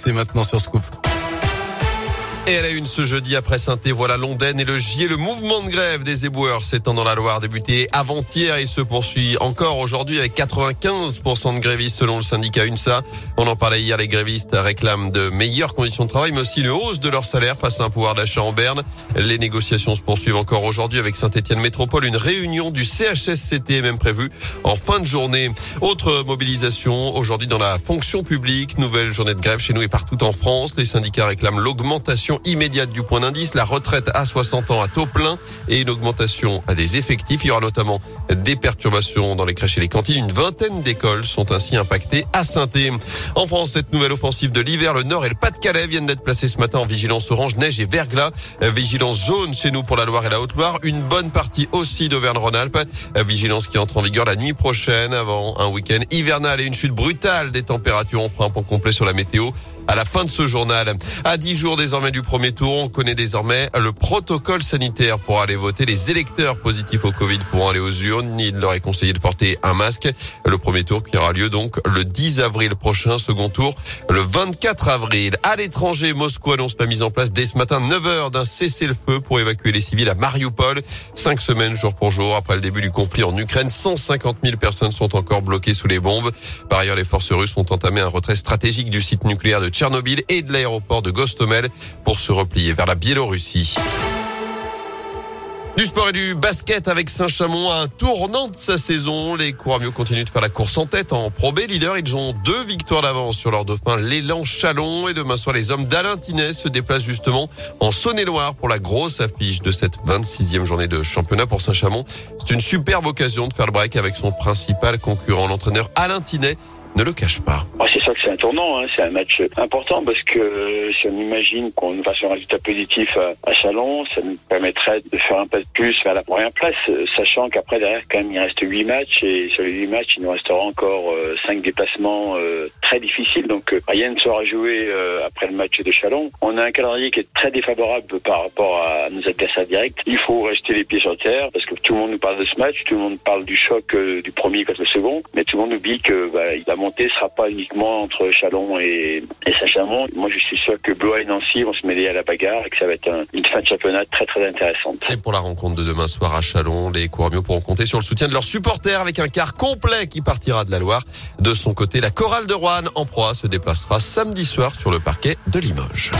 C'est maintenant sur Scoop. Et elle a une ce jeudi après saint voilà Londaine et le Gier. Le mouvement de grève des éboueurs s'étend dans la Loire, débuté avant-hier. Il se poursuit encore aujourd'hui avec 95% de grévistes selon le syndicat UNSA. On en parlait hier, les grévistes réclament de meilleures conditions de travail, mais aussi une hausse de leur salaire face à un pouvoir d'achat en berne. Les négociations se poursuivent encore aujourd'hui avec Saint-Etienne Métropole. Une réunion du CHSCT est même prévue en fin de journée. Autre mobilisation aujourd'hui dans la fonction publique. Nouvelle journée de grève chez nous et partout en France. Les syndicats réclament l'augmentation immédiate du point d'indice, la retraite à 60 ans à taux plein et une augmentation à des effectifs. Il y aura notamment des perturbations dans les crèches et les cantines. Une vingtaine d'écoles sont ainsi impactées à saint En France, cette nouvelle offensive de l'hiver, le Nord et le Pas-de-Calais viennent d'être placés ce matin en vigilance orange, neige et verglas. Vigilance jaune chez nous pour la Loire et la Haute-Loire. Une bonne partie aussi d'Auvergne-Rhône-Alpes. Vigilance qui entre en vigueur la nuit prochaine avant un week-end hivernal et une chute brutale des températures. On fera un complet sur la météo à la fin de ce journal. À dix jours désormais du premier tour, on connaît désormais le protocole sanitaire pour aller voter. Les électeurs positifs au Covid pourront aller aux urnes. Il leur est conseillé de porter un masque. Le premier tour qui aura lieu donc le 10 avril prochain, second tour le 24 avril. À l'étranger, Moscou annonce la mise en place dès ce matin 9 heures d'un cessez-le-feu pour évacuer les civils à Mariupol. Cinq semaines jour pour jour après le début du conflit en Ukraine, 150 000 personnes sont encore bloquées sous les bombes. Par ailleurs, les forces russes ont entamé un retrait stratégique du site nucléaire de Tchernobyl et de l'aéroport de Gostomel pour se replier vers la Biélorussie. Du sport et du basket avec Saint-Chamond, un tournant de sa saison. Les Couramio continuent de faire la course en tête en Pro B leader. Ils ont deux victoires d'avance sur leur dauphin, l'élan Chalon. Et demain soir, les hommes d'Alain Tinès se déplacent justement en Saône-et-Loire pour la grosse affiche de cette 26e journée de championnat pour Saint-Chamond. C'est une superbe occasion de faire le break avec son principal concurrent, l'entraîneur Alain Tinet ne le cache pas. Ah, c'est ça que c'est un tournant, hein. c'est un match important parce que euh, si on imagine qu'on fasse un résultat positif à, Chalon, ça nous permettrait de faire un pas de plus vers la première place, euh, sachant qu'après derrière quand même il reste huit matchs et sur les huit matchs il nous restera encore euh, cinq déplacements très difficiles, donc rien ne sera joué après le match de Chalon. On a un calendrier qui est très défavorable par rapport à nos adversaires directs. Il faut rester les pieds sur terre parce que tout le monde nous parle de ce match, tout le monde parle du choc du premier contre le second, mais tout le monde oublie que bah, il a montée sera pas uniquement entre Chalon et, Saint-Chamond. Moi, je suis sûr que Blois et Nancy vont se mêler à la bagarre et que ça va être une fin de championnat très très intéressante. Et pour la rencontre de demain soir à Chalon, les Couramio pourront compter sur le soutien de leurs supporters avec un quart complet qui partira de la Loire. De son côté, la chorale de Rouen en proie se déplacera samedi soir sur le parquet de Limoges.